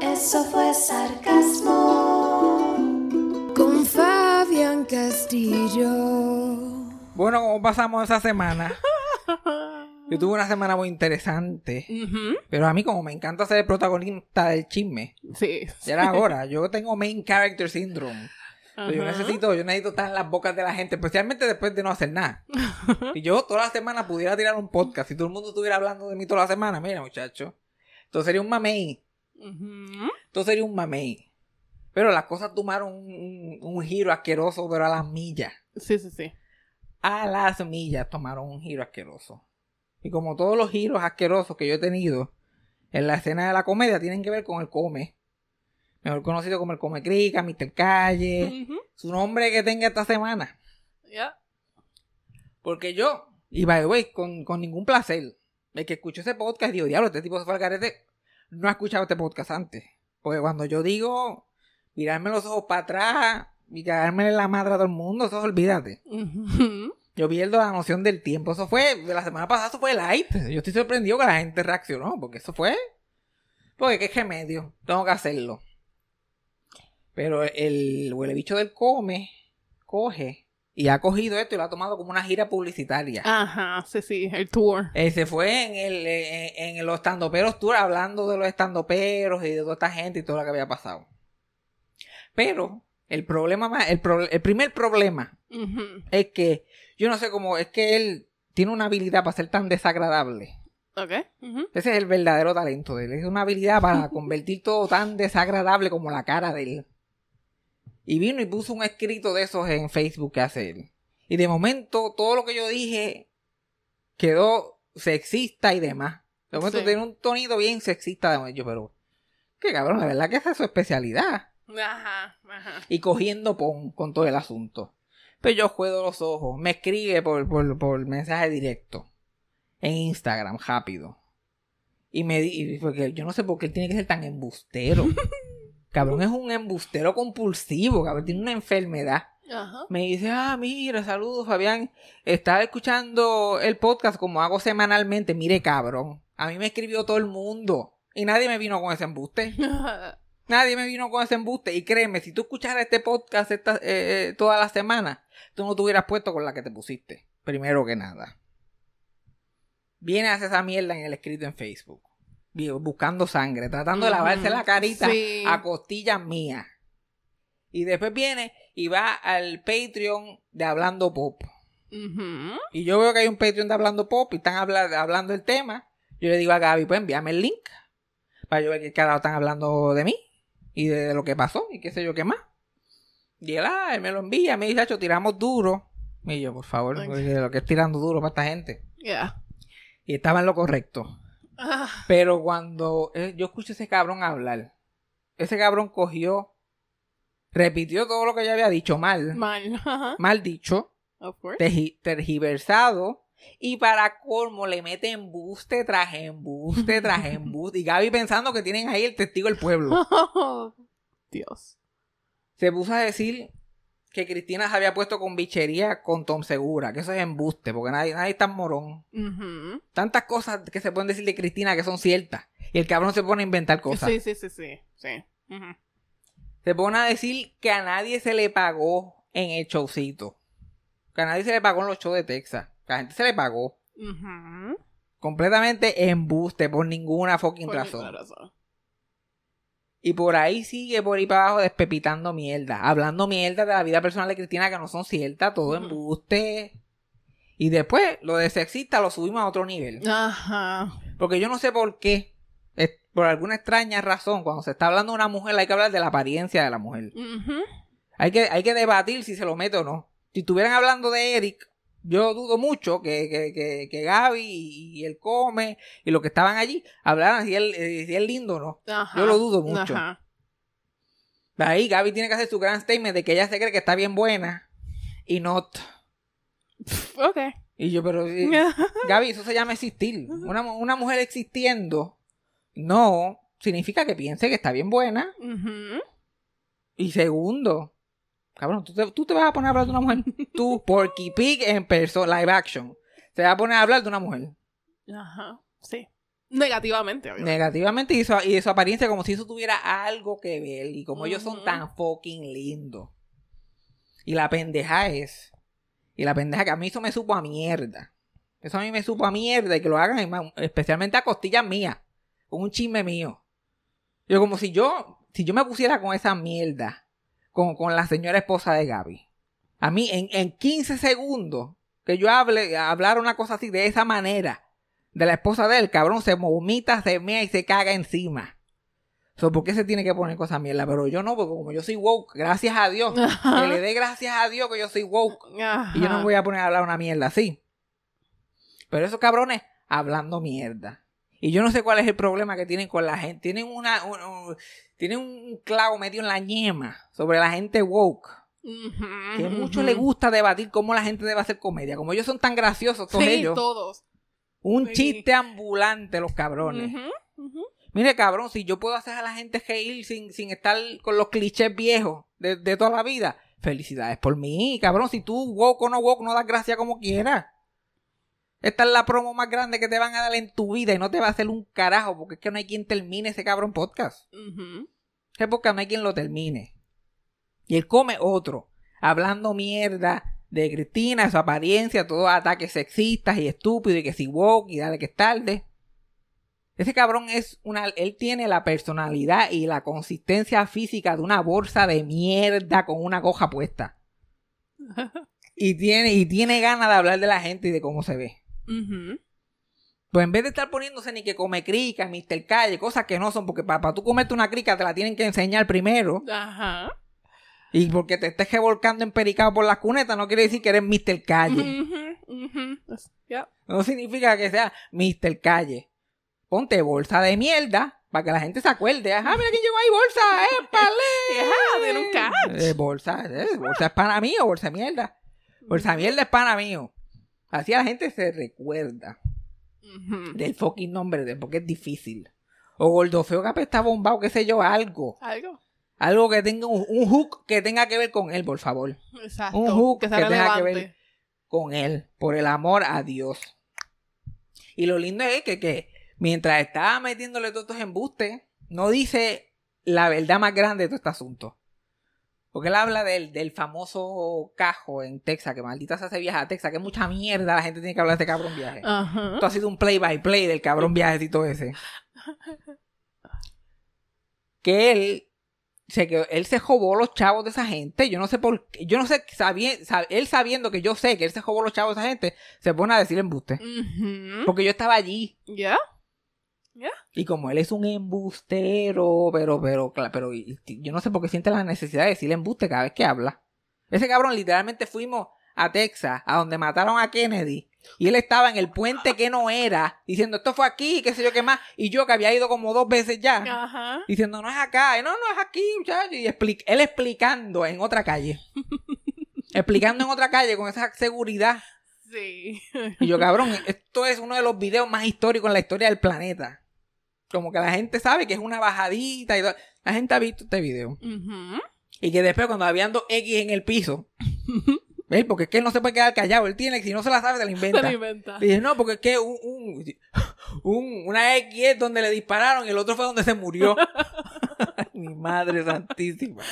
Eso fue sarcasmo. Con Fabián Castillo. Bueno, ¿cómo pasamos esa semana? Yo tuve una semana muy interesante. Pero a mí, como me encanta ser el protagonista del chisme, Sí. ya era ahora. Yo tengo main character syndrome. Pero Yo necesito, yo necesito estar en las bocas de la gente, especialmente después de no hacer nada. Si yo toda la semana pudiera tirar un podcast, si todo el mundo estuviera hablando de mí toda la semana, mira, muchacho. Entonces sería un mamey. Esto sería un mamey. Pero las cosas tomaron un, un- giro asqueroso, pero a las millas. Sí, sí, sí. A las millas tomaron un giro asqueroso. Y como todos los giros asquerosos que yo he tenido en la escena de la comedia tienen que ver con el come. Mejor conocido como el come crica, Mr. Calle. Ujú. Su nombre que tenga esta semana. Ya. Porque yo, y by the way, con, con ningún placer, el que escuchó ese podcast digo, diablo, este tipo se fue al garete, no ha escuchado este podcast antes. Porque cuando yo digo mirarme los ojos para atrás y cagarme en la madre a todo el mundo, eso olvídate. Yo pierdo la noción del tiempo. Eso fue, la semana pasada eso fue light. Yo estoy sorprendido que la gente reaccionó, porque eso fue. Porque qué remedio, tengo que hacerlo. Pero el huele bicho del come, coge, y ha cogido esto y lo ha tomado como una gira publicitaria. Ajá, sí, sí, el tour. Eh, se fue en, el, en, en los estandoperos tour hablando de los estandoperos y de toda esta gente y todo lo que había pasado. Pero el problema más, el, pro- el primer problema es que yo no sé cómo, es que él tiene una habilidad para ser tan desagradable. Ok. Ujú. Ese es el verdadero talento de él. Es una habilidad para convertir todo tan desagradable como la cara de él. Y vino y puso un escrito de esos en Facebook que hace él. Y de momento todo lo que yo dije quedó sexista y demás. De momento Sí. tiene un tonito bien sexista de momento, pero... Qué cabrón, la verdad que esa es su especialidad. Ajá, ajá. Y cogiendo pon con todo el asunto. Pero yo juego los ojos. Me escribe por, por, por mensaje directo. En Instagram, rápido. Y me di- porque yo no sé por qué él tiene que ser tan embustero. cabrón es un embustero compulsivo, cabrón. Tiene una enfermedad. Ajá. Me dice, ah, mira, saludos, Fabián. Estaba escuchando el podcast como hago semanalmente. Mire, cabrón. A mí me escribió todo el mundo. Y nadie me vino con ese embuste. Nadie me vino con ese embuste. Y créeme, si tú escucharas este podcast esta, eh, eh, toda la semana, tú no te hubieras puesto con la que te pusiste. Primero que nada. Viene a hacer esa mierda en el escrito en Facebook. Buscando sangre, tratando de lavarse la carita Sí. a costillas mías. Y después viene y va al Patreon de Hablando Pop. Y yo veo que hay un Patreon de Hablando Pop y están habla- hablando el tema. Yo le digo a Gaby, pues envíame el link. Para yo ver que carajo están hablando de mí. Y de lo que pasó. Y qué sé yo qué más. Y él, ah, él me lo envía. Me dice, "Acho, tiramos duro. Y yo, por favor, Ok. porque lo que es tirando duro para esta gente. Ya. Y estaba en lo correcto. Ah, Pero cuando eh, yo escucho a ese cabrón hablar, ese cabrón cogió, repitió todo lo que yo había dicho mal. mal. Ajá. Mal dicho. Of course. tergi- tergiversado y para colmo le mete embuste tras embuste tras embuste y Gaby pensando que tienen ahí el testigo del pueblo Dios. se puso a decir que Cristina se había puesto con bichería con Tom Segura, que eso es embuste, porque nadie, nadie es tan morón. Tantas cosas que se pueden decir de Cristina que son ciertas. Y el cabrón se pone a inventar cosas. Sí, sí, sí, sí. Se pone a decir que a nadie se le pagó en el showcito. Que a nadie se le pagó en los shows de Texas. Que a la gente se le pagó. Completamente embuste por ninguna fucking Por razón. ninguna razón. Y por ahí sigue por ahí para abajo despepitando mierda. Hablando mierda de la vida personal de Cristina que no son ciertas. Todo Ujú. embuste. Y después lo de sexista lo subimos a otro nivel. Ajá. Porque yo no sé por qué. por alguna extraña razón, cuando se está hablando de una mujer hay que hablar de la apariencia de la mujer. Ujú. Hay que, hay que debatir si se lo mete o no. Si estuvieran hablando de Eric, yo dudo mucho que, que, que, que Gaby y, y el Come y los que estaban allí hablaran si él, eh, si es lindo o no. Ajá. Yo lo dudo mucho. Ajá. Ahí Gaby tiene que hacer su gran statement de que ella se cree que está bien buena y no. Ok. Y yo, pero eh, Gaby, eso se llama existir. Una, una mujer existiendo no significa que piense que está bien buena. Y segundo, cabrón, ¿tú te, tú te vas a poner a hablar de una mujer. Tú, Porky Pig en persona, live action. Te vas a poner a hablar de una mujer. Ajá. Sí. Negativamente, obviamente. Negativamente y, su, y de su apariencia como si eso tuviera algo que ver. Y como ellos son tan fucking lindos. Y la pendeja es. Y la pendeja que a mí eso me supo a mierda. Eso a mí me supo a mierda y que lo hagan en- especialmente a costillas mías. Con un chisme mío. Yo como si yo, si yo me pusiera con esa mierda, con, con la señora esposa de Gaby. A mí en, en 15 segundos que yo hable, hablar una cosa así de esa manera de la esposa de él, cabrón, se vomita, se mea y se caga encima. So, ¿Por qué se tiene que poner cosas mierda? Pero yo no, porque como yo soy woke, gracias a Dios, que le dé gracias a Dios que yo soy woke. Ajá. Y yo no me voy a poner a hablar una mierda así. Pero esos cabrones hablando mierda. Y yo no sé cuál es el problema que tienen con la gente. Tienen una, un, un- tienen un clavo metido en la ñema sobre la gente woke. Que a mucho ujú. le gusta debatir cómo la gente debe hacer comedia. Como ellos son tan graciosos todos Sí, ellos. todos. Un Sí. chiste ambulante los cabrones. Mire, cabrón, si yo puedo hacer a la gente reír sin, sin estar con los clichés viejos de, de toda la vida, felicidades por mí, cabrón. Si tú woke o no woke, no das gracia como quieras. Esta es la promo más grande que te van a dar en tu vida y no te va a hacer un carajo porque es que no hay quien termine ese cabrón podcast. Ese podcast no hay quien lo termine. Y él come otro, hablando mierda de Cristina, su apariencia, todos ataques sexistas y estúpidos y que si woke y dale que es tarde. Ese cabrón es una. Él tiene la personalidad y la consistencia física de una bolsa de mierda con una coja puesta. Y tiene, y tiene ganas de hablar de la gente y de cómo se ve. Ujú. Pues en vez de estar poniéndose ni que come crica, Mr. Calle, cosas que no son, porque para, tú comerte una crica te la tienen que enseñar primero. Ajá. Y porque te estés revolcando en pericado por las cunetas no quiere decir que eres Mr. Calle. Ya. No significa que sea Mr. Calle. Ponte bolsa de mierda para que la gente se acuerde. Ah, mira quién llegó ahí, bolsa, épale. Ajá, tiene un catch. Eh, bolsa, eh, bolsa es pana mío, bolsa de mierda. Bolsa de mierda es pana mío. Así la gente se recuerda del fucking nombre de él, porque es difícil. O gordo feo que está bombado, qué sé yo, algo. Algo. Algo que tenga un, un hook que tenga que ver con él, por favor. Exacto. Un hook que tenga que ver con él, por el amor a Dios. Y lo lindo es que, que mientras estaba metiéndole todos estos embustes, no dice la verdad más grande de todo este asunto. Porque él habla del, del famoso cajo en Texas, que maldita se hace viaje a Texas, que mucha mierda, la gente tiene que hablar de este cabrón viaje. Ajá. Esto ha sido un play by play del cabrón viajecito ese. Que él se él se robó los chavos de esa gente. Yo no sé por qué. Yo no sé, sabi- sab- él sabiendo que yo sé que él se robó los chavos de esa gente, se pone a decir embuste. Ujú. Porque yo estaba allí. Ya. Y como él es un embustero, pero, pero, pero, yo no sé por qué siente la necesidad de decir embuste cada vez que habla. Ese cabrón, literalmente fuimos a Texas, a donde mataron a Kennedy. Y él estaba en el puente que no era, diciendo esto fue aquí, qué sé yo qué más. Y yo que había ido como dos veces ya, Ajá. diciendo no es acá, y no, no es aquí, muchacho. Y él explicando en otra calle. explicando en otra calle con esa seguridad. Sí. Y yo, cabrón, esto es uno de los videos más históricos en la historia del planeta. Como que la gente sabe que es una bajadita y todo. La gente ha visto este video. Y que después cuando habían dos X en el piso, ¿ves? Porque es que él no se puede quedar callado, él tiene, si no se la sabe, se la Se inventa. lo inventa. Y dije, no, porque es que un, un- un- una X es donde le dispararon y el otro fue donde se murió. Mi madre santísima.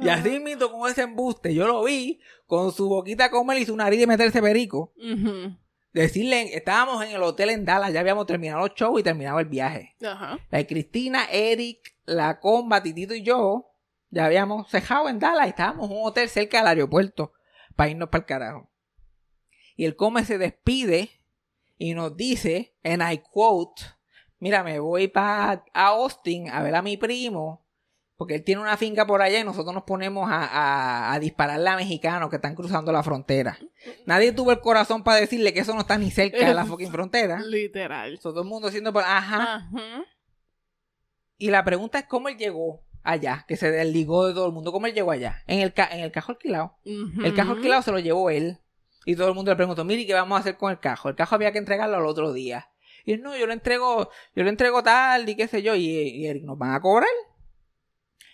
Y así mismo con ese embuste, yo lo vi con su boquita comer y su nariz de meterse perico. Ujú. Decirle, estábamos en el hotel en Dallas, ya habíamos terminado los shows y terminado el viaje. Ajá. La de Cristina, Eric, la comba, Titito y yo, ya habíamos cejado en Dallas estábamos en un hotel cerca del aeropuerto para irnos para el carajo. Y el come se despide y nos dice, en I quote, mira, me voy para a Austin a ver a mi primo, porque él tiene una finca por allá y nosotros nos ponemos a, a, a dispararle a mexicanos que están cruzando la frontera. Nadie tuvo el corazón para decirle que eso no está ni cerca de la fucking frontera. Literal. Todo el mundo haciendo por, ajá. Ajá. Y la pregunta es cómo él llegó allá, que se desligó de todo el mundo. ¿Cómo él llegó allá? En el, ca- en el cajo alquilado. El cajo alquilado se lo llevó él. Y todo el mundo le preguntó, mire, ¿qué vamos a hacer con el cajo? El cajo había que entregarlo al otro día. Y él, no, yo lo entrego, yo lo entrego tal y qué sé yo. Y, y Eric, ¿nos van a cobrar?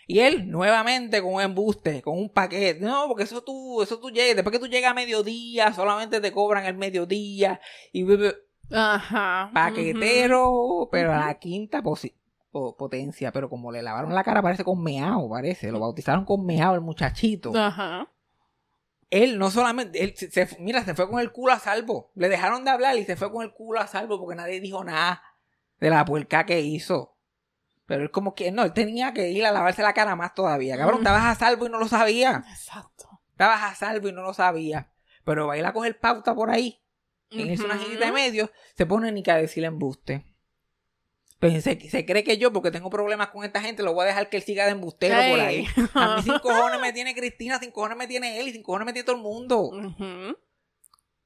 Y él, nuevamente, con un embuste, con un paquete. No, porque eso tú, eso tú llegas. Después que tú llegas a mediodía, solamente te cobran el mediodía. Y Ajá. paquetero, pero a la quinta po- potencia. Pero como le lavaron la cara, parece con meao, parece. Lo bautizaron con meao el muchachito. Ajá. Él no solamente, él se, se- mira, se fue con el culo a salvo. Le dejaron de hablar y se fue con el culo a salvo porque nadie dijo nada de la puerca que hizo. Pero él como que, no, él tenía que ir a lavarse la cara más todavía. Cabrón, Mm. estabas a salvo y no lo sabía. Exacto. Estabas a salvo y no lo sabía. Pero va a ir a coger pauta por ahí. En hizo una Ujú. girita de medio, se pone ni que a decirle embuste. Pues se, se cree que yo, porque tengo problemas con esta gente, lo voy a dejar que él siga de embustero por ahí. A mí sin cojones me tiene Cristina, sin cojones me tiene él y sin cojones me tiene todo el mundo.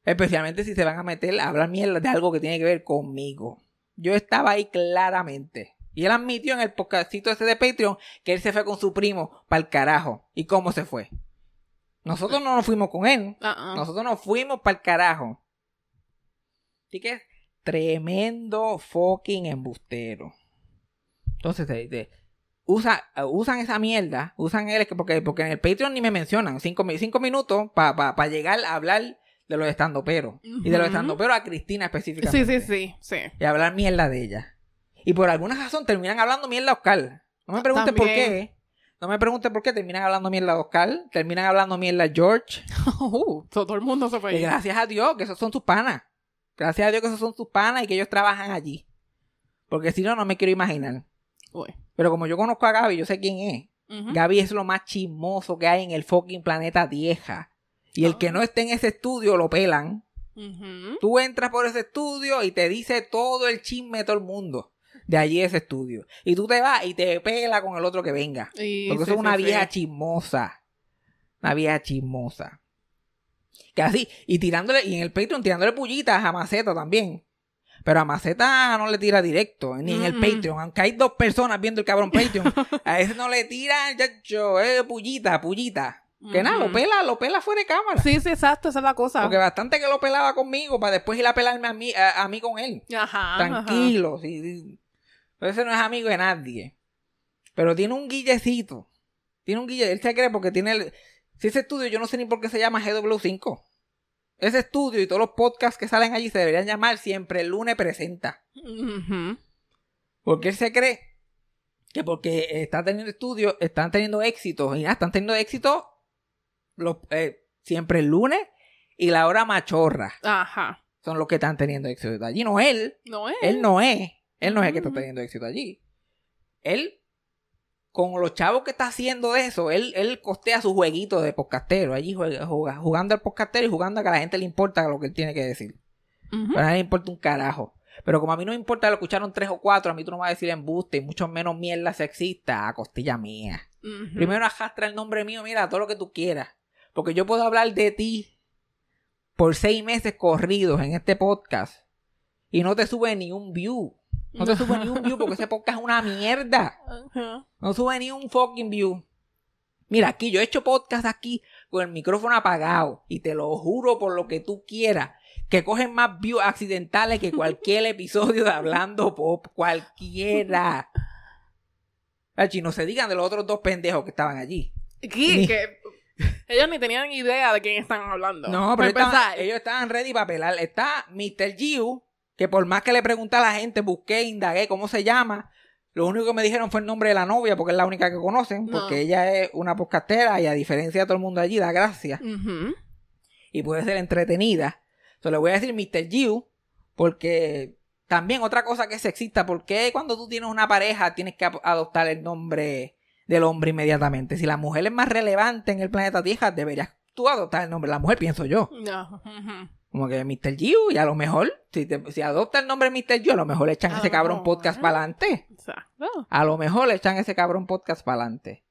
Especialmente si se van a meter a hablar mierda de algo que tiene que ver conmigo. Yo estaba ahí claramente. Y él admitió en el podcastito ese de Patreon que él se fue con su primo para el carajo. ¿Y cómo se fue? Nosotros no nos fuimos con él. Ah, ah. Nosotros nos fuimos para el carajo. Así que tremendo fucking embustero. Entonces, te- te- usa, usan esa mierda, usan él, porque, porque en el Patreon ni me mencionan. Cinco, mi- cinco minutos para llegar a hablar de los estandoperos. Y de los estandoperos a Cristina Sí, específicamente. sí, sí, sí. Y hablar mierda de ella. Y por alguna razón terminan hablando mierda a Oscar. No me preguntes por qué. No me preguntes por qué terminan hablando mierda a Oscar. Terminan hablando mierda a George. Uh, todo el mundo se fue. Y gracias a Dios que esos son sus panas. Gracias a Dios que esos son sus panas y que ellos trabajan allí. Porque si no, no me quiero imaginar. Uy. Pero como yo conozco a Gaby, yo sé quién es. Gaby es lo más chismoso que hay en el fucking planeta Tierra. Y el que no esté en ese estudio lo pelan. Tú entras por ese estudio y te dice todo el chisme de todo el mundo. De allí ese estudio. Y tú te vas y te pela con el otro que venga. Y Porque sí, eso es una sí, vieja sí. chismosa. Una vieja chismosa. Que así, y tirándole, y en el Patreon tirándole pullitas a Maceta también. Pero a Maceta no le tira directo, ni en el. Patreon. Aunque hay dos personas viendo el cabrón Patreon, a ese no le tiran, chacho, eh, pullita, pullita. Que nada, lo pela, lo pela fuera de cámara. Sí, sí, exacto, esa es la cosa. Porque bastante que lo pelaba conmigo para después ir a pelarme a mí, a, a mí con él. Ajá. Tranquilo. sí, sí. Pero ese no es amigo de nadie. Pero tiene un guillecito. Tiene un guille. Él se cree porque tiene el... Si ese estudio, yo no sé ni por qué se llama GW5. Ese estudio y todos los podcasts que salen allí se deberían llamar Siempre el lunes presenta. Porque él se cree que porque está teniendo estudios, están teniendo éxitos. Y nada, están teniendo éxitos los, eh, siempre el lunes y la hora machorra. Ajá. Son los que están teniendo éxito allí. No él. No es. Él no es. Él no es el que está teniendo éxito allí. Él, con los chavos que está haciendo de eso, él, él costea su jueguito de podcastero. Allí juega- juega- jugando al podcastero y jugando a que a la gente le importa lo que él tiene que decir. Ujú. Pero a nadie le importa un carajo. Pero como a mí no me importa, lo escucharon tres o cuatro, a mí tú no me vas a decir embuste y mucho menos mierda sexista a costilla mía. Primero arrastra el nombre mío, mira, todo lo que tú quieras. Porque yo puedo hablar de ti por seis meses corridos en este podcast y no te sube ni un view. No te sube ni un view porque ese podcast es una mierda. No sube ni un fucking view. Mira, aquí yo he hecho podcast aquí con el micrófono apagado y te lo juro por lo que tú quieras que cogen más views accidentales que cualquier episodio de Hablando Pop, cualquiera. No se digan de los otros dos pendejos que estaban allí. Ni- que ellos ni tenían idea de quién están hablando. No, pero estaban- ellos estaban ready para pelar. Está Mr. Giu, que por más que le pregunté a la gente, busqué, indagué cómo se llama. Lo único que me dijeron fue el nombre de la novia, porque es la única que conocen, No. porque ella es una podcastera y a diferencia de todo el mundo allí, da gracia y puede ser entretenida. Entonces le voy a decir Mr. Giu, porque también otra cosa que es sexista, porque cuando tú tienes una pareja tienes que adoptar el nombre del hombre inmediatamente? Si la mujer es más relevante en el planeta Tierra, deberías tú adoptar el nombre de la mujer, pienso yo. No. Como que Mr. Giu, y a lo mejor, si, te- si adopta el nombre Mr. Giu, a lo mejor le echan A ese cabrón podcast para adelante. A lo mejor le echan ese cabrón podcast para adelante.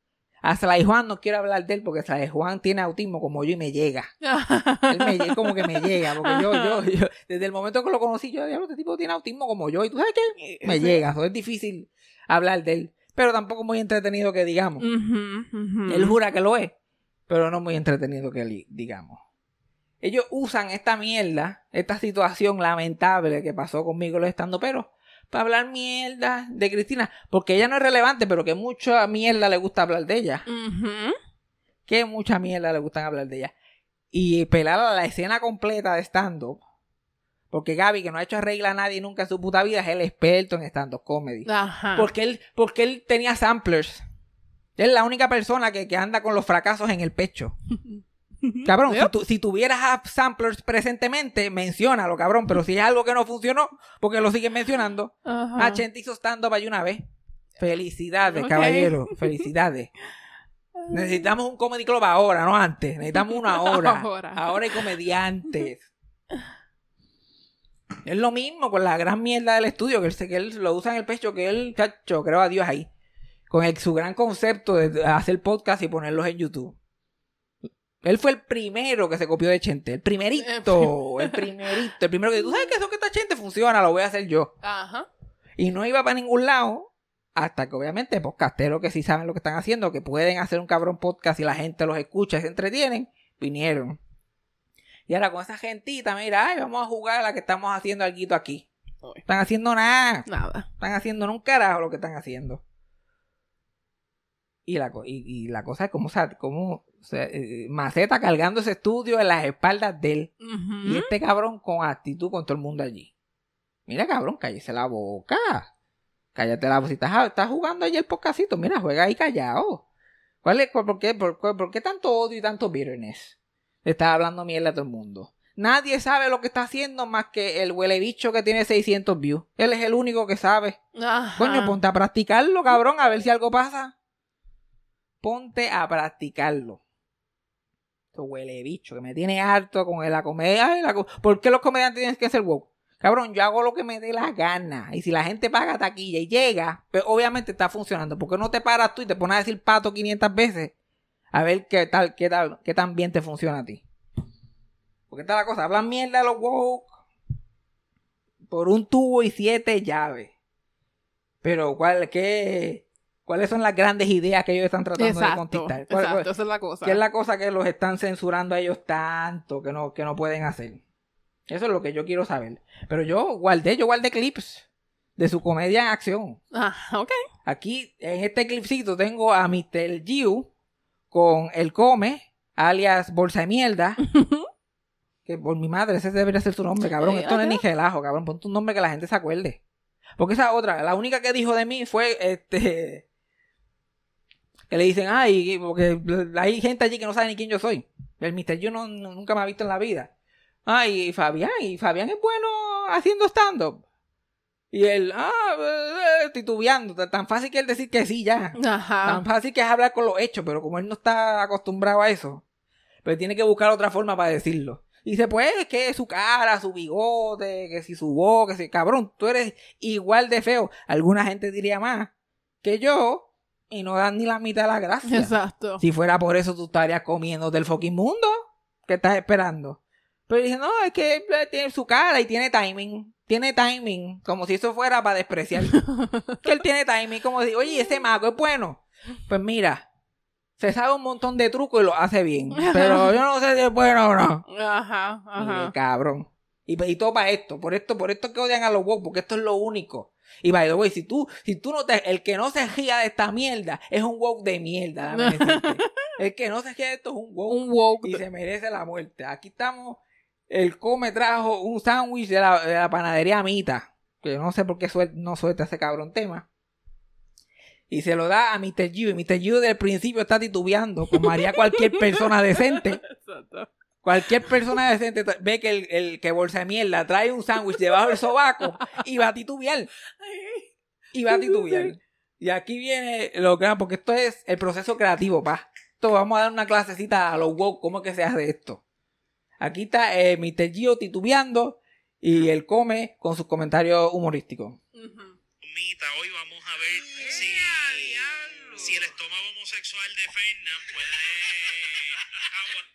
A Sly Juan no quiero hablar de él porque Sly Juan tiene autismo como yo y me llega. Él me como que me llega, porque yo, yo, yo, desde el momento que lo conocí, yo, diablo, este tipo tiene autismo como yo, y tú sabes que me Sí. llega, es difícil hablar de él, pero tampoco muy entretenido que digamos. Él jura que lo es, pero no muy entretenido que digamos. Ellos usan esta mierda, esta situación lamentable que pasó conmigo los estando pero para hablar mierda de Cristina, porque ella no es relevante, pero que mucha mierda le gusta hablar de ella que mucha mierda le gustan hablar de ella. Y pelar a la escena completa de stand-up. Porque Gaby, que no ha hecho arregla a nadie nunca en su puta vida, es el experto en stand-up comedy. Ajá. Porque él, porque él tenía samplers. Él es la única persona que, que anda con los fracasos en el pecho. Cabrón, si, Yep. tu- si tuvieras samplers presentemente, menciónalo, cabrón. Pero si es algo que no funcionó, porque lo siguen mencionando. Ajá. Ah, Chente hizo stand-up ahí una vez. Felicidades, caballero. Felicidades. Necesitamos un comedy club ahora, no antes. Necesitamos una ahora. Ahora. Ahora hay comediantes. Es lo mismo con la gran mierda del estudio, que él, que él lo usa en el pecho, que él, chacho, creo a Dios ahí. Con el- su gran concepto de hacer podcast y ponerlos en YouTube. Él fue el primero que se copió de Chente. El primerito. El primerito. El primero que tú sabes que eso que está Chente funciona, lo voy a hacer yo. Ajá. Y no iba para ningún lado. Hasta que obviamente podcasteros que sí saben lo que están haciendo, que pueden hacer un cabrón podcast y la gente los escucha y se entretienen, vinieron. Y ahora con esa gentita, mira, ay, vamos a jugar a la que estamos haciendo algo aquí. Están haciendo nada. Nada. Están haciendo un carajo lo que están haciendo. Y la, y, y la cosa es como, o sea, como o sea, eh, Maceta cargando ese estudio en las espaldas de él. Y este cabrón con actitud con todo el mundo allí. Mira, cabrón, cállese la boca. Cállate la boca. Si estás, estás jugando allí el podcastito, mira, juega ahí callado. ¿Cuál es, por, por qué, por qué tanto odio y tanto bitterness? Le estás hablando mierda a todo el mundo. Nadie sabe lo que está haciendo más que el huele bicho que tiene 600 views. Él es el único que sabe. Ajá. Coño, ponte a practicarlo, cabrón, a ver si algo pasa. Ponte a practicarlo. Huele bicho, que me tiene harto con la comedia. La ¿Por qué los comediantes tienen que ser woke? Cabrón, yo hago lo que me dé la gana. Y si la gente paga taquilla y llega, pues obviamente está funcionando. ¿Por qué no te paras tú y te pones a decir pato 500 veces? A ver qué tal, qué tal, qué tan bien te funciona a ti. Porque está la cosa, hablan mierda los woke por un tubo y siete llaves. Pero, ¿cuál, qué, ¿cuáles son las grandes ideas que ellos están tratando de Exacto. ¿Cuál- Exacto, esa es la cosa. ¿Qué es la cosa que los están censurando a ellos tanto que no, que no pueden hacer? Eso es lo que yo quiero saber. Pero yo guardé, yo guardé clips de su comedia en acción. Ah, ok. Aquí, en este clipcito, tengo a Mr. Giu con el come, alias Bolsa de Mierda. que por mi madre, ese debería ser su nombre, cabrón. Esto no es ni relajo, cabrón. Ponte un nombre que la gente se acuerde. Porque esa otra, la única que dijo de mí fue este. Que le dicen, ay, porque hay gente allí que no sabe ni quién yo soy. El Mr. Giu no, no- nunca me ha visto en la vida. Ay, y Fabián, y Fabián es bueno haciendo stand-up. Y él, ah, eh, titubeando, tan- fácil que él decir que sí ya. Ajá. Tan fácil que es hablar con los hechos, pero como él no está acostumbrado a eso, pues tiene que buscar otra forma para decirlo. Y dice, pues, es que su cara, su bigote, que si su voz, que si, cabrón, tú eres igual de feo. Alguna gente diría más que yo y no dan ni la mitad de la gracia. Exacto. Si fuera por eso, tú estarías comiendo del fucking mundo. ¿Qué estás esperando? Pero dice, no, es que eh, tiene su cara y tiene timing. Tiene timing. Como si eso fuera para despreciar. que él tiene timing. Como si, oye, ese mago es bueno. Pues mira, se sabe un montón de trucos y lo hace bien. Pero yo no sé si es bueno o no. Ajá, Mire, ajá. cabrón. Y, y todo para esto. Por esto, por esto que odian a los woke, porque esto es lo único. Y by the way, si tú, si tú no te, el que no se ría de esta mierda es un woke de mierda. El que no se ría de esto es un woke Un woke. y se merece la muerte. Aquí estamos, el come trajo un sándwich de la, de la panadería Mita, que no sé por qué suel- no suelta ese cabrón tema. Y se lo da a Mr. Gio. Y Mr. Gio desde el principio está titubeando, como haría cualquier persona decente. Exacto. Cualquier persona decente ve que el, el que bolsa de mierda trae un sándwich debajo del sobaco y va a titubear. Y va a titubear. Y aquí viene lo que porque esto es el proceso creativo, pa. Esto vamos a dar una clasecita a los woke, cómo es que se hace esto. Aquí está eh, Mr. Gio titubeando y él come con sus comentarios humorísticos. Ujú. Mita, hoy vamos a ver si, si el estómago homosexual de Fernan puede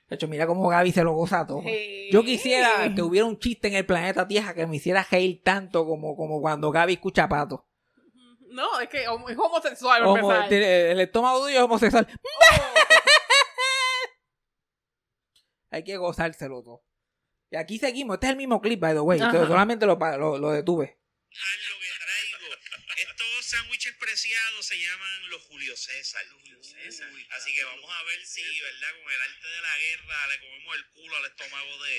De hecho, mira cómo Gaby se lo goza todo. Sí. Yo quisiera que hubiera un chiste en el planeta Tierra que me hiciera reír tanto como, como cuando Gaby escucha pato. No, es que es homosexual. Homo- el estómago tuyo es homosexual. Hay que gozárselo todo. Y aquí seguimos. Este es el mismo clip, by the way. Solamente lo, lo, lo detuve. lo que traigo. Estos sándwiches preciados se llaman los Julio César. Así que vamos a ver si, ¿verdad? Con el arte de la guerra le comemos el culo al estómago de...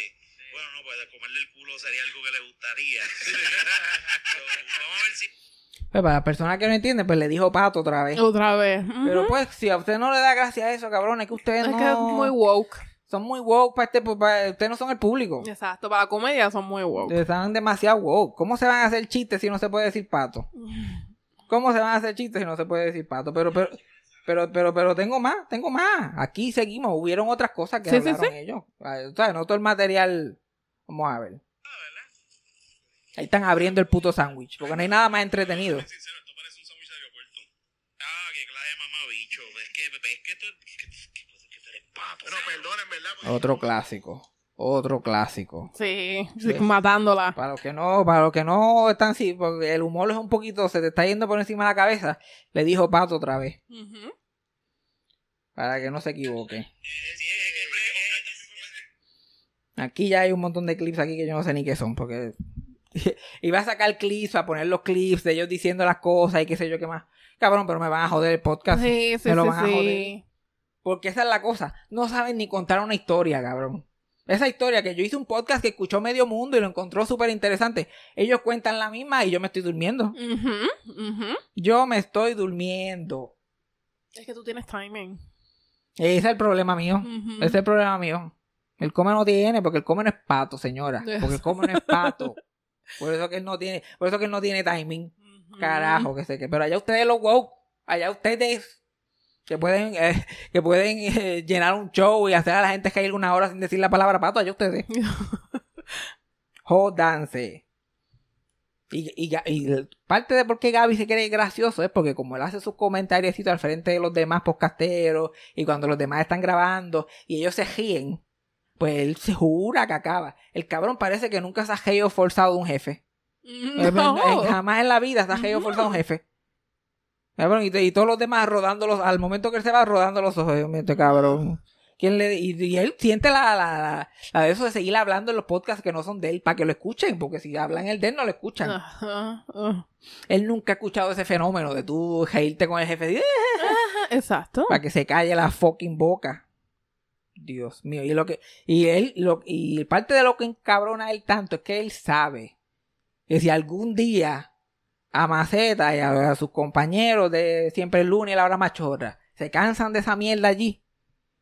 Bueno, no, pues de comerle el culo sería algo que le gustaría. So, vamos a ver si... Pues para las personas que no entienden, pues le dijo pato otra vez. Otra vez. Pero pues, si a usted no le da gracia a eso, cabrón, es que ustedes es no... que es muy woke. Son muy woke para este... para- ustedes no son el público. Exacto. Para la comedia son muy woke. Están demasiado woke. ¿Cómo se van a hacer chistes si no se puede decir pato? ¿Cómo se van a hacer chistes si no se puede decir pato? Pero, pero, pero, pero, pero tengo más, tengo más. Aquí seguimos. Hubieron otras cosas que Sí, hablaron sí. ellos. Ah, ¿sabes? No todo el material. Vamos a ver. Ahí están abriendo el puto sándwich. Porque no hay nada más entretenido. sincero, esto parece un sándwich de aeropuerto. Ah, qué clase de mamabicho. Es que, es que tú, que, que- que tú eres pato. Pero perdonen, ¿verdad? Porque- Otro clásico. Otro clásico. Sí, sí, Sí. matándola. Para los que no, para los que no están así, porque el humor es un poquito, se te está yendo por encima de la cabeza, le dijo pato otra vez. Para que no se equivoque. Sí, Aquí ya hay un montón de clips aquí que yo no sé ni qué son, porque iba a sacar clips, a poner los clips de ellos diciendo las cosas y qué sé yo qué más. Cabrón, pero me van a joder el podcast. Sí, sí, me lo sí, van a sí. joder. Porque esa es la cosa. No saben ni contar una historia, cabrón. Esa historia que yo hice un podcast que escuchó medio mundo y lo encontró súper interesante. Ellos cuentan la misma y yo me estoy durmiendo. Yo me estoy durmiendo. Es que tú tienes timing. Ese es el problema mío. Ese es el problema mío. El come no tiene, porque el come no es pato, señora. Porque el come no es pato. Por eso que él no tiene, por eso que él no tiene timing. Carajo, que sé que. Pero allá ustedes los woke, allá ustedes que pueden, eh, que pueden eh, llenar un show y hacer a la gente caer una hora sin decir la palabra pato, allá ustedes. Jodanse. Y, y, parte de por qué Gaby se cree gracioso es porque como él hace sus comentarios al frente de los demás podcasteros y cuando los demás están grabando y ellos se ríen, pues él se jura que acaba. El cabrón parece que nunca se ha reído forzado de un jefe. No. jamás en la vida se ha reído forzado de un jefe. Cabrón, y, y todos los demás rodando los, al momento que él se va rodando los ojos, mío, este cabrón. ¿Quién le, y, y él siente la, la, la, la de eso de seguir hablando en los podcasts que no son de él para que lo escuchen, porque si hablan el de él no lo escuchan. Él nunca ha escuchado ese fenómeno de tú reírte con el jefe "Eh", Exacto. para que se calle la fucking boca. Dios mío, y lo que y él lo, y parte de lo que encabrona a él tanto es que él sabe que si algún día a Maceta y a, a sus compañeros de siempre el lunes y la hora machorra se cansan de esa mierda allí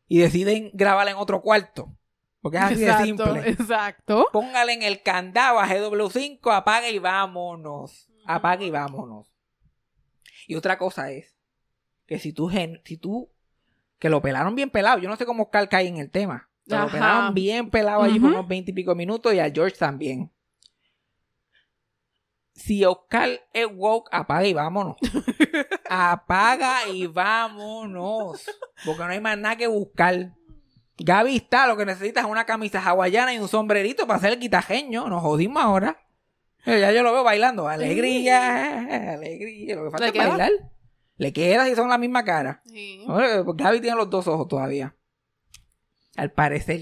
y deciden grabar en otro cuarto, porque es así exacto, de simple. exacto. Póngale en el candado a GW5, apaga y vámonos. Apaga y vámonos. Y otra cosa es que si tú, gen- si tú, que lo pelaron bien pelado, yo no sé cómo Oscar cae en el tema. Lo pelaron bien pelado allí por Ujú. unos veinte y pico minutos y a George también. Si Oscar es woke, apaga y vámonos. apaga y vámonos. Porque no hay más nada que buscar. Gaby está, lo que necesitas es una camisa hawaiana y un sombrerito para ser el guitajeño. Nos jodimos ahora. Ya yo lo veo bailando. Alegría, alegría. Lo que falta ¿Le es queda? bailar. Le queda si son la misma cara. Sí. Pues Gaby tiene los dos ojos todavía. Al parecer.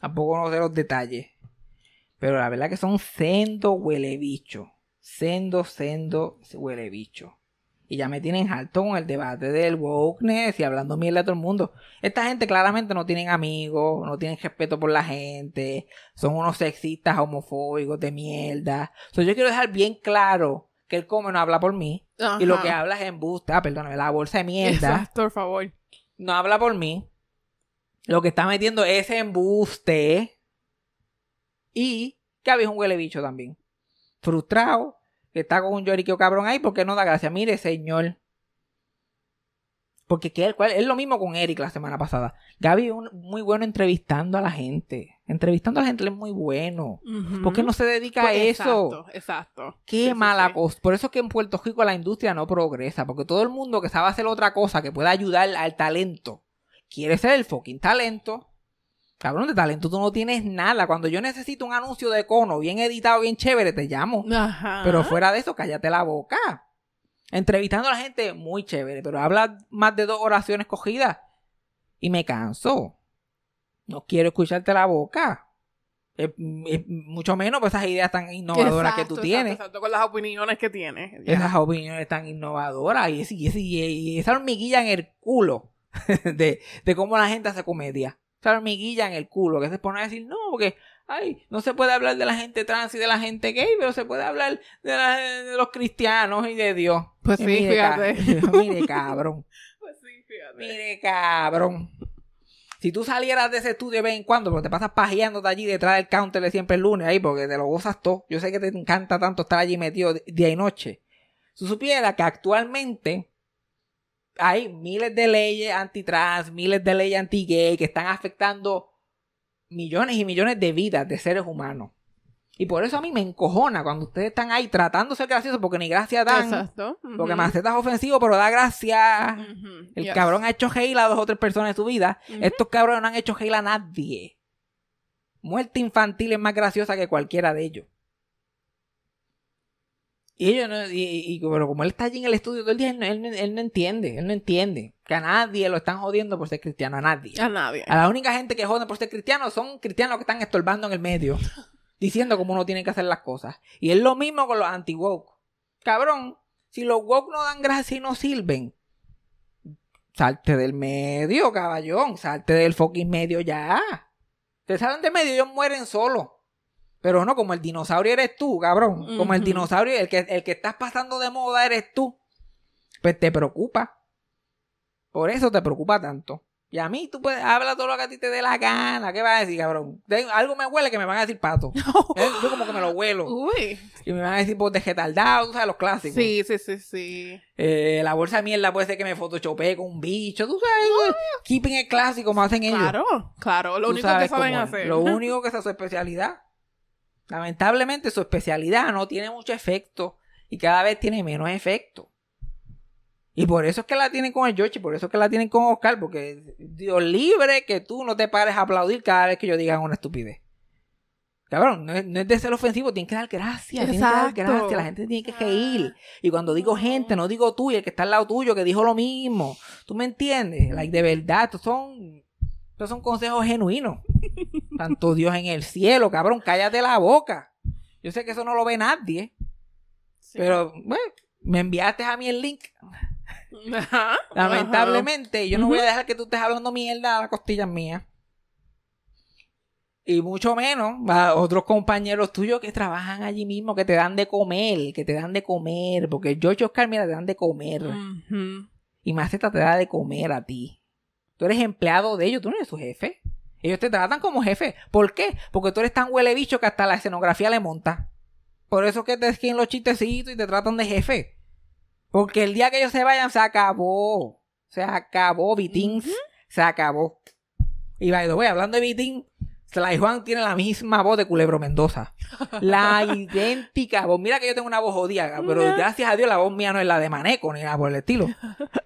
Tampoco no sé los detalles. Pero la verdad que son sendo huele bicho. Sendo, sendo, huele bicho. Y ya me tienen alto con el debate del wokeness y hablando mierda a todo el mundo. Esta gente claramente no tienen amigos, no tienen respeto por la gente, son unos sexistas homofóbicos de mierda. So, yo quiero dejar bien claro que el come no habla por mí y lo que habla es embuste. Ah, perdóname, la bolsa de mierda Exacto, por favor. no habla por mí. Lo que está metiendo es embuste. Y que había un huele bicho también. Frustrado. Que está con un lloriqueo cabrón ahí porque no da gracia. Mire, señor. Porque que él, cuál- es lo mismo con Eric la semana pasada. Gaby es un- muy bueno entrevistando a la gente. Entrevistando a la gente es muy bueno. ¿Por qué no se dedica a Pues, eso? Exacto, exacto. Qué sí, mala sí. cosa. Por eso es que en Puerto Rico la industria no progresa. Porque todo el mundo que sabe hacer otra cosa que pueda ayudar al talento quiere ser el fucking talento. Cabrón, de talento tú no tienes nada. Cuando yo necesito un anuncio de cono bien editado, bien chévere, te llamo. Ajá. Pero fuera de eso, cállate la boca. Entrevistando a la gente, muy chévere. Pero habla más de dos oraciones cogidas. Y me canso. No quiero escucharte la boca. Mucho menos por esas ideas tan innovadoras que tú tienes. Exacto, exacto, con las opiniones que tienes. Ya. Esas opiniones tan innovadoras y, y, ese- y esa hormiguilla en el culo de, de cómo la gente hace comedia. Esa hormiguilla en el culo que se pone a decir, no, porque ay, no se puede hablar de la gente trans y de la gente gay, pero se puede hablar de, la- de los cristianos y de Dios. Pues sí, mire, ca- fíjate. mire, cabrón. Pues sí, fíjate. Mire, cabrón. Si tú salieras de ese estudio de vez en cuando, porque te pasas pajeándote allí detrás del counter de siempre el lunes ahí, porque te lo gozas todo. Yo sé que te encanta tanto estar allí metido día y noche. Si supiera que actualmente hay miles de leyes antitrans, miles de leyes anti-gay que están afectando millones y millones de vidas de seres humanos. Y por eso a mí me encojona cuando ustedes están ahí tratando de ser graciosos, porque ni gracia dan. Exacto. Porque ujú, Maceta es ofensivo, pero da gracia. El yes. cabrón ha hecho heil a dos o tres personas en su vida. Estos cabrones no han hecho heil a nadie. Muerte infantil es más graciosa que cualquiera de ellos. Y ellos no, y, pero como él está allí en el estudio todo el día, él, no- él él no entiende, él no entiende que a nadie lo están jodiendo por ser cristiano, a nadie. A nadie. A la única gente que joden por ser cristiano son cristianos que están estorbando en el medio, diciendo cómo uno tiene que hacer las cosas. Y es lo mismo con los anti-woke. Cabrón, si los woke no dan gracia y no sirven, salte del medio, caballón, salte del fucking medio ya. Te salen del medio, ellos mueren solos. Pero no, como el dinosaurio eres tú, cabrón. Como el dinosaurio, el que, el que estás pasando de moda eres tú. Pues te preocupa. Por eso te preocupa tanto. Y a mí tú puedes habla todo lo que a ti te dé la gana. ¿Qué vas a decir, cabrón? De- algo me huele que me van a decir pato. Eh, Yo como que me lo huelo. Uy. Y me van a decir pues de retardado, tú sabes, los clásicos. Sí, sí, sí, sí. Eh, la bolsa de mierda puede ser que me photoshopee con un bicho. Tú sabes, güey. keeping el clásico como hacen ellos. Claro, claro. Lo único que saben hacer. Lo único que es su especialidad. Lamentablemente su especialidad no tiene mucho efecto y cada vez tiene menos efecto. Y por eso es que la tienen con el Yoshi, por eso es que la tienen con Oscar, porque Dios libre que tú no te pares a aplaudir cada vez que yo diga una estupidez. Cabrón, no es, no es de ser ofensivo, tienes que dar gracias, tienes que dar gracias, la gente tiene que reír. Y cuando digo gente, no digo tú y el que está al lado tuyo que dijo lo mismo. ¿Tú me entiendes? Like, de verdad, estos son, estos son consejos genuinos. Tanto Dios en el cielo, cabrón, cállate la boca. Yo sé que eso no lo ve nadie, Sí. pero bueno, me enviaste a mí el link. Ajá. Lamentablemente, yo no voy a dejar que tú estés hablando mierda a las costillas mías. Y mucho menos a otros compañeros tuyos que trabajan allí mismo, que te dan de comer, que te dan de comer, porque George Oscar, mira, te dan de comer. Ujú. Y Maceta te da de comer a ti. Tú eres empleado de ellos, tú no eres su jefe. Ellos te tratan como jefe. ¿Por qué? Porque tú eres tan huele bicho que hasta la escenografía le monta. Por eso es que te escriben los chistecitos y te tratan de jefe. Porque el día que ellos se vayan, se acabó. Se acabó, Vitins. Se acabó. Y by the way, hablando de Vitín, Sly Juan tiene la misma voz de Culebro Mendoza. La idéntica voz. Mira que yo tengo una voz jodida, pero gracias a Dios la voz mía no es la de Maneco ni nada por el estilo.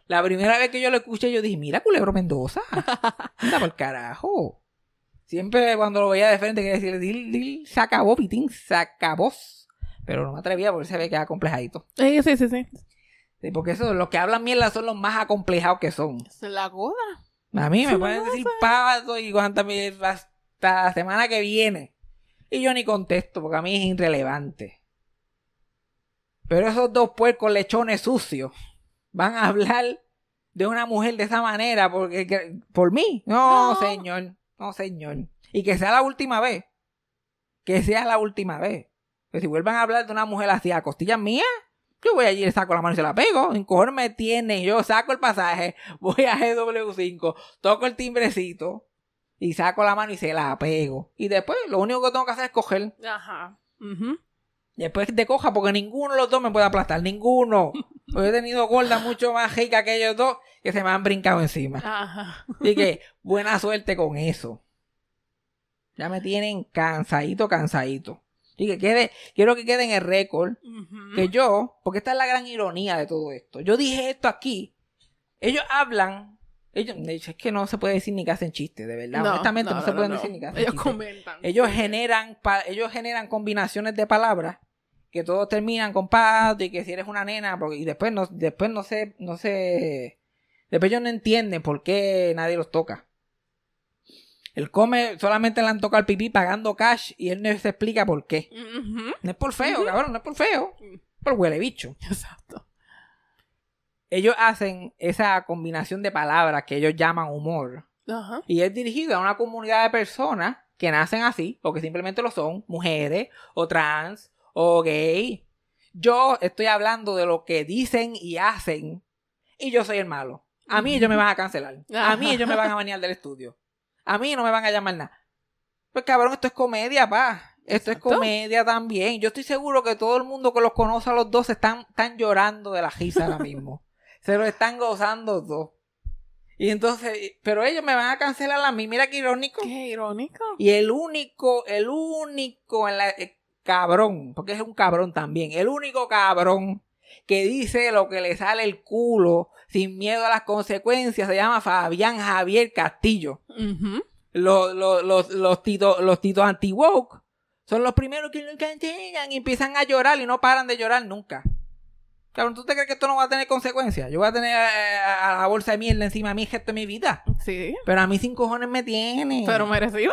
La primera vez que yo lo escuché, yo dije, mira Culebro Mendoza. Anda por carajo. Siempre cuando lo veía de frente quería decirle, dil, dil, se acabó, Pitín, se acabó. Pero no me atrevía porque se ve que era complejadito. Sí, sí, sí. Sí, porque eso, los que hablan mierda son los más acomplejados que son. Se la goda. A mí me Sí, pueden no decir pato y cuánta mierda hasta la semana que viene. Y yo ni contesto porque a mí es irrelevante. Pero esos dos puercos lechones sucios van a hablar de una mujer de esa manera porque que- por mí. No, No. señor. No, señor. Y que sea la última vez. Que sea la última vez. Que si vuelvan a hablar de una mujer así a costillas mías, yo voy allí y le saco la mano y se la pego. En cojones me tienen. Yo saco el pasaje, voy a GW5, toco el timbrecito y saco la mano y se la pego. Y después lo único que tengo que hacer es coger. Ajá. Ujú. Después te coja porque ninguno de los dos me puede aplastar. Ninguno. Porque he tenido gordas mucho más ricas que ellos dos que se me han brincado encima. Ajá. Así que buena suerte con eso. Ya me tienen cansadito, cansadito. Así que quede, quiero que quede en el récord que yo, porque esta es la gran ironía de todo esto. Yo dije esto aquí. Ellos hablan. Ellos, es que no se puede decir ni que hacen chistes, de verdad. Honestamente, no, se pueden decir ni que hacen Ellos chistes. comentan. Ellos generan, pa- ellos generan combinaciones de palabras que todos terminan con pato y que si eres una nena, porque, y después no, después no sé, no sé, después ellos no entienden por qué nadie los toca. El come solamente le han tocado el pipí pagando cash y él no se explica por qué. No es por feo, cabrón, no es por feo. Por huele bicho. Exacto. Ellos hacen esa combinación de palabras que ellos llaman humor. Y es dirigido a una comunidad de personas que nacen así, o que simplemente lo son, mujeres, o trans, o gay. Yo estoy hablando de lo que dicen y hacen, y yo soy el malo. A mí ellos me van a cancelar. A mí ellos me van a banear del estudio. A mí no me van a llamar nada. Pues cabrón, esto es comedia, pa. Esto es comedia también. Yo estoy seguro que todo el mundo que los conoce a los dos están, están llorando de la risa ahora mismo. Se lo están gozando dos. Y entonces, pero ellos me van a cancelar a mí. Mira qué irónico. Qué irónico. Y el único, el único en la, eh, cabrón, porque es un cabrón también, el único cabrón que dice lo que le sale el culo sin miedo a las consecuencias se llama Fabián Javier Castillo. Los, los, los, los titos, los titos anti-woke son los primeros que lo cancelan y empiezan a llorar y no paran de llorar nunca. Cabrón, ¿tú te crees que esto no va a tener consecuencias? Yo voy a tener eh, a, la bolsa de mierda encima de mí el resto de mi vida. Sí. Pero a mí sin cojones me tiene. Pero merecido.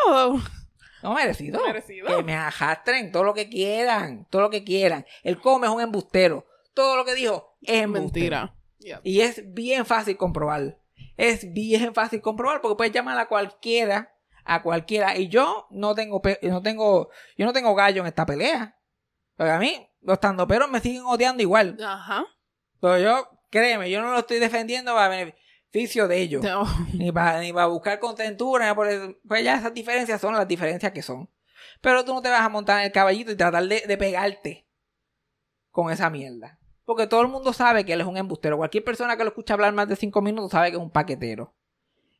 No merecido. Merecido. Que me arrastren todo lo que quieran. Todo lo que quieran. El come es un embustero. Todo lo que dijo es embustero. Mentira. Y es bien fácil comprobar. Es bien fácil comprobar porque puedes llamar a cualquiera. A cualquiera. Y yo no tengo, no tengo, yo no tengo gallo en esta pelea. Porque a mí, los tandoperos me siguen odiando igual. Ajá. Pero yo, créeme, yo no lo estoy defendiendo para beneficio de ellos No. ni para ni para buscar contentura, por eso. pues ya esas diferencias son las diferencias que son. Pero tú no te vas a montar en el caballito y tratar de, de pegarte con esa mierda. Porque todo el mundo sabe que él es un embustero. Cualquier persona que lo escucha hablar más de cinco minutos sabe que es un paquetero.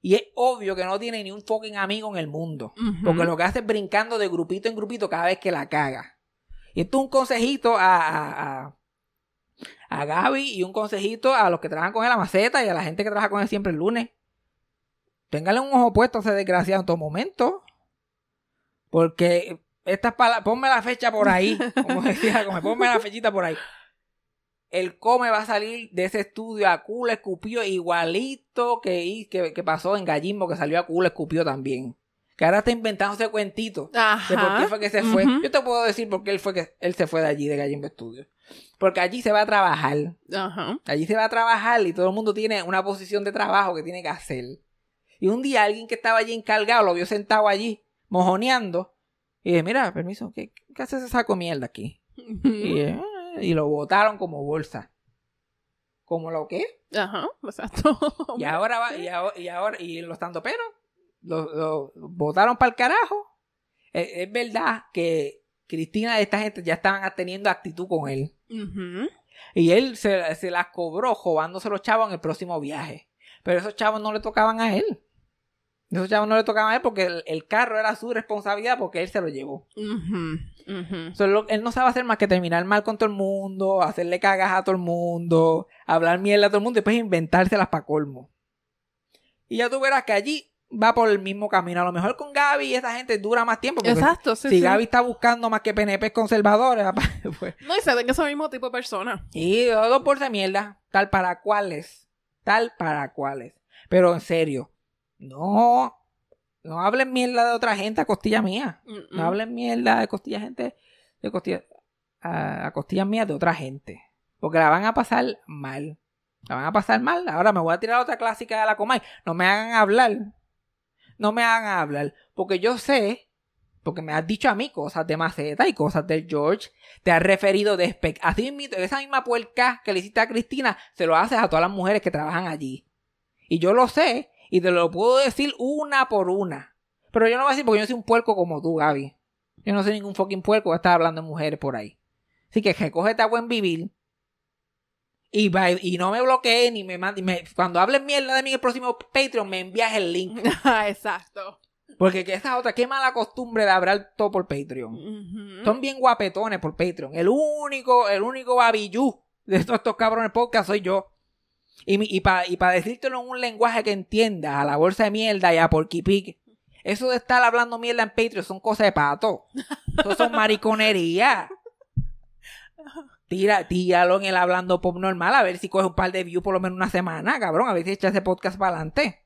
Y es obvio que no tiene ni un fucking amigo en el mundo. Porque lo que hace es brincando de grupito en grupito cada vez que la caga. Y esto es un consejito a, a, a, a Gaby y un consejito a los que trabajan con él a maceta y a la gente que trabaja con él siempre el lunes. Téngale un ojo puesto a ese desgraciado en todo momento. Porque estas palabras, ponme la fecha por ahí. Como decía, como ponme la fechita por ahí. El come va a salir de ese estudio a culo escupió igualito que, que, que pasó en Gallimbo, que salió a culo escupió también. Que ahora está inventándose cuentitos de por qué fue que se fue. Yo te puedo decir por qué él fue que él se fue de allí, de Gallimbo Studios. Porque allí se va a trabajar. Ajá. Allí se va a trabajar y todo el mundo tiene una posición de trabajo que tiene que hacer. Y un día alguien que estaba allí encargado lo vio sentado allí, mojoneando. Y dije, mira, permiso, ¿qué, qué hace ese saco de mierda aquí? Y, eh, y lo botaron como bolsa. ¿Como lo que? Ajá. Exacto. Y ahora va, y ahora, y ahora, y los tanto pero, lo, lo botaron para el carajo. Es, es verdad que Cristina y esta gente ya estaban teniendo actitud con él. Y él se, se las cobró robándose los chavos en el próximo viaje. Pero esos chavos no le tocaban a él. Esos chavos no le tocaban a él porque el, el carro era su responsabilidad porque él se lo llevó. So, lo- él no sabe hacer más que terminar mal con todo el mundo, hacerle cagas a todo el mundo, hablar mierda a todo el mundo y después inventárselas para colmo. Y ya tú verás que allí va por el mismo camino. A lo mejor con Gaby y esa gente dura más tiempo. Exacto, sí, si sí. Gaby está buscando más que PNP conservadores, pues, No, y se ven ese mismo tipo de persona. y dos por de mierda, tal para cuáles, tal para cuáles. Pero en serio, no, no hablen mierda de otra gente a costilla mía. Mm, No hablen mierda de costilla gente, de costilla. a, a costillas mías de otra gente. Porque la van a pasar mal. La van a pasar mal. Ahora me voy a tirar otra clásica de la Comay. No me hagan hablar. No me hagan hablar. Porque yo sé, porque me has dicho a mí cosas de Maceta y cosas del George. Te has referido de spec. Así mismo, esa misma puerca que le hiciste a Cristina, se lo haces a todas las mujeres que trabajan allí. Y yo lo sé. Y te lo puedo decir una por una. Pero yo no voy a decir porque yo soy un puerco como tú, Gaby. Yo no soy ningún fucking puerco que está hablando de mujeres por ahí. Así que recógete a buen vivir. Y, va- y no me bloquees ni me mandes. me- Cuando hables mierda de mí en el próximo Patreon, me envías el link. Exacto. Porque que esa otra, qué mala costumbre de hablar todo por Patreon. Son bien guapetones por Patreon. El único, el único babillú de todos estos cabrones podcast soy yo. Y, mi- y para y pa decírtelo en un lenguaje que entiendas, a la bolsa de mierda y a Porky Pig. Eso de estar hablando mierda en Patreon son cosas de pato. Eso son mariconería. Tira, tíralo en el hablando pop normal, a ver si coge un par de views por lo menos una semana, cabrón. A ver si echa ese podcast para adelante.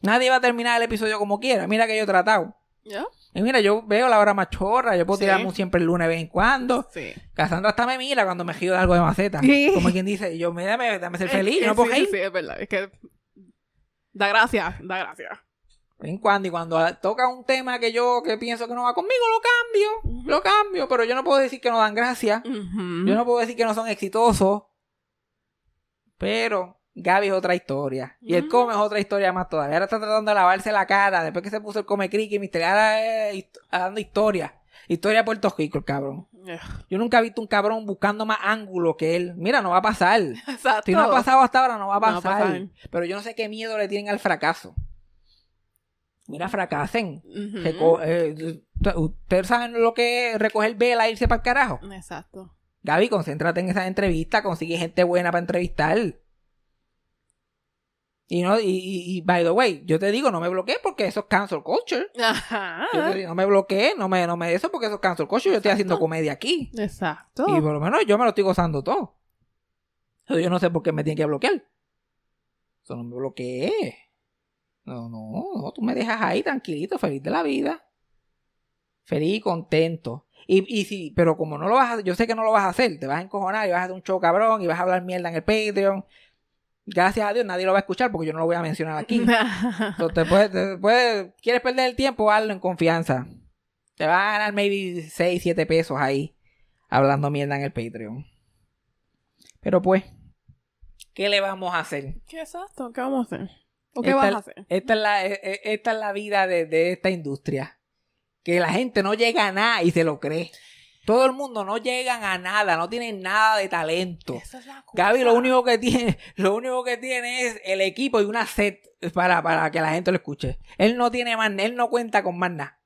Nadie va a terminar el episodio como quiera. Mira que yo he tratado. ¿Ya? Y mira, yo veo la hora machorra, yo puedo Sí. tirarme un siempre el lunes de vez en cuando. Sí. Cassandra hasta me mira cuando me giro de algo de maceta. Sí. Como quien dice, yo, mira, dame, dame ser Es feliz, que no puedo sí, sí, es verdad. Es que da gracia, da gracia. De vez en cuando, y cuando toca un tema que yo que pienso que no va conmigo, lo cambio, lo cambio, pero yo no puedo decir que no dan gracia, yo no puedo decir que no son exitosos, pero Gaby es otra historia, y el Ujú. come es otra historia más todavía, ahora está tratando de lavarse la cara, después que se puso el come criqui, Mr. Ahora es hist- dando historia, historia de Puerto Rico, el cabrón. Yo nunca he visto un cabrón buscando más ángulo que él. Mira, no va a pasar. Exacto. Si no ha pasado hasta ahora, no va a No va a pasar. pasar. Pero yo no sé qué miedo le tienen al fracaso. Mira, fracasen. Eh, Ustedes saben lo que es recoger vela e irse para el carajo. Exacto. Gaby, concéntrate en esa entrevista, consigue gente buena para entrevistar. Y no, y, y, y, by the way, yo te digo, no me bloquees porque eso es cancel culture. Ajá. Yo te digo, no me bloquees, no me, no me eso porque eso es cancel culture. Yo estoy haciendo comedia aquí. Exacto. Y por lo menos yo me lo estoy gozando todo. Yo no sé por qué me tienen que bloquear. Eso no me bloqueé. No, no, no, tú me dejas ahí tranquilito, feliz de la vida. Feliz y contento. Y, y sí, pero como no lo vas a yo sé que no lo vas a hacer, te vas a encojonar y vas a hacer un show cabrón y vas a hablar mierda en el Patreon. Gracias a Dios nadie lo va a escuchar porque yo no lo voy a mencionar aquí. Entonces, te puedes, te puedes- quieres perder el tiempo, hazlo en confianza. Te vas a ganar maybe 6, 7 pesos ahí hablando mierda en el Patreon. Pero pues, ¿qué le vamos a hacer? ¿Qué exacto? ¿Qué vamos a hacer? ¿O qué Esta- vas a hacer? Esta es la, e- e- esta es la vida de, de esta industria. Que la gente no llega a nada y se lo cree. Todo el mundo no llegan a nada, no tienen nada de talento. Esa es la cosa. Gaby lo único que tiene, lo único que tiene es el equipo y una set para, para que la gente lo escuche. Él no tiene más, él no cuenta con más nada.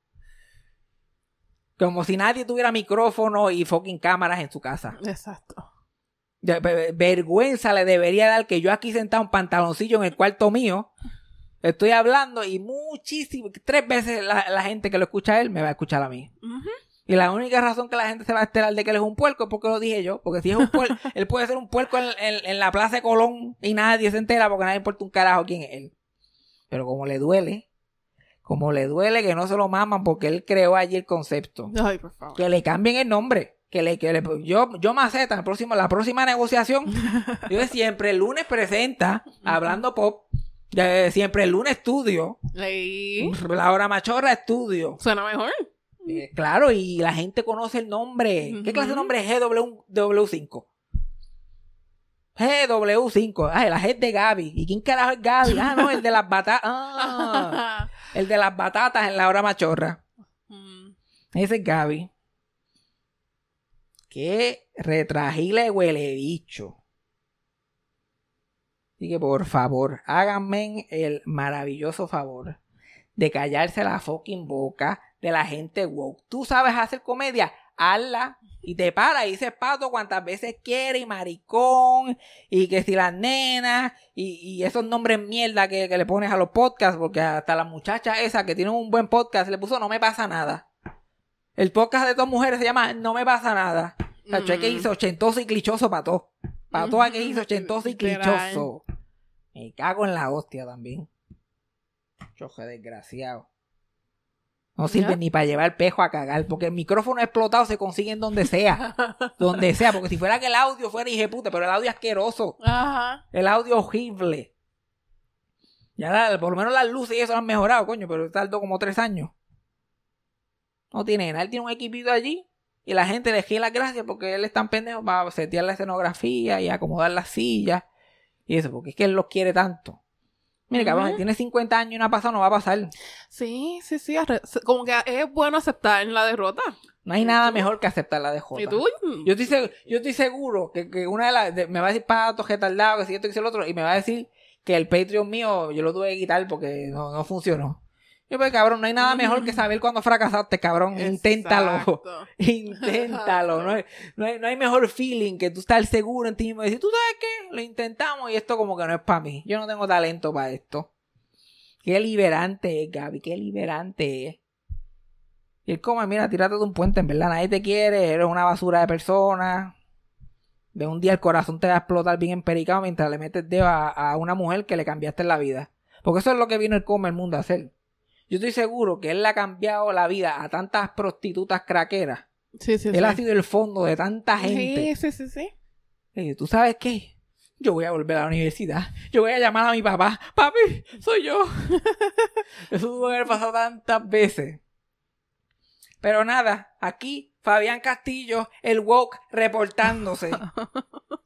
Como si nadie tuviera micrófono y fucking cámaras en su casa. Exacto. Vergüenza le debería dar que yo aquí sentado en pantaloncillo en el cuarto mío. Estoy hablando y muchísimo, tres veces la, la gente que lo escucha a él me va a escuchar a mí. Y la única razón que la gente se va a enterar de que él es un puerco es porque lo dije yo. Porque si es un puerco, él puede ser un puerco en, en- en la Plaza de Colón y nadie se entera porque nadie importa un carajo quién es él. Pero como le duele, como le duele que no se lo maman porque él creó allí el concepto. Ay, por favor. Que le cambien el nombre. Que le, que le, yo, yo maceta, el próximo, la próxima negociación. yo siempre el lunes presenta, hablando pop. de siempre el lunes estudio. Leí. La hora machorra estudio. Suena mejor. Eh, claro, y la gente conoce el nombre. ¿Qué clase de nombre es GW5? GW5. Ah, la gente de Gaby. ¿Y quién carajo es Gaby? Ah, no, el de las batatas. Ah, el de las batatas en la hora machorra. Mm. Ese es Gaby. Qué retragile huele bicho. Así que por favor, háganme el maravilloso favor de callarse la fucking boca de la gente woke. Tú sabes hacer comedia, hazla y te para y dices pato cuantas veces quiere y maricón y que si las nenas y, y esos nombres mierda que, que le pones a los podcasts porque hasta la muchacha esa que tiene un buen podcast le puso no me pasa nada. El podcast de dos mujeres se llama No me pasa nada. Cacho, es que Mm. hizo ochentoso y clichoso para todo. Para todo que hizo ochentoso y clichoso. Me cago en la hostia también. Choje desgraciado. No sirven Ya. ni para llevar pejo a cagar, porque el micrófono explotado se consigue en donde sea. donde sea, porque si fuera que el audio fuera hije puta, pero el audio asqueroso. Ajá. El audio horrible. Ya la- por lo menos las luces y eso lo han mejorado, coño, pero tardó como tres años. No tiene nada, él tiene un equipito allí y la gente le gira las gracias porque él es tan pendejo para setear la escenografía y acomodar las sillas y eso, porque es que él los quiere tanto. Mire, cabrón, Ujú. tiene 50 años y no ha pasado, no va a pasar. Sí, sí, sí. Como que es bueno aceptar la derrota. No hay nada mejor que aceptar la DJ. ¿Y tú? Yo estoy, seg- yo estoy seguro que, que una de las. de- me va a decir pato, retardado, que si esto, que si el otro, y me va a decir que el Patreon mío yo lo tuve que quitar porque no, no funcionó. Yo, pues, cabrón, no hay nada mejor que saber cuando fracasaste, cabrón. Inténtalo. Exacto. Inténtalo. No hay, no, hay, no hay mejor feeling que tú estar seguro en ti mismo y decir, ¿tú sabes qué? Lo intentamos y esto como que no es para mí. Yo no tengo talento para esto. Qué liberante es, Gaby. Qué liberante es. Y él como, mira, tírate de un puente, en verdad, nadie te quiere, eres una basura de persona. De un día el corazón te va a explotar bien empericado mientras le metes dedo a, a una mujer que le cambiaste la vida. Porque eso es lo que vino el come el mundo a hacer. Yo estoy seguro que él le ha cambiado la vida a tantas prostitutas craqueras. Sí, sí, él sí. ha sido el fondo de tanta gente. Sí, sí, sí, sí. Eh, ¿Tú sabes qué? Yo voy a volver a la universidad. Yo voy a llamar a mi papá. Papi, soy yo. Eso tuvo que haber pasado tantas veces. Pero nada, aquí Fabián Castillo, el woke, reportándose.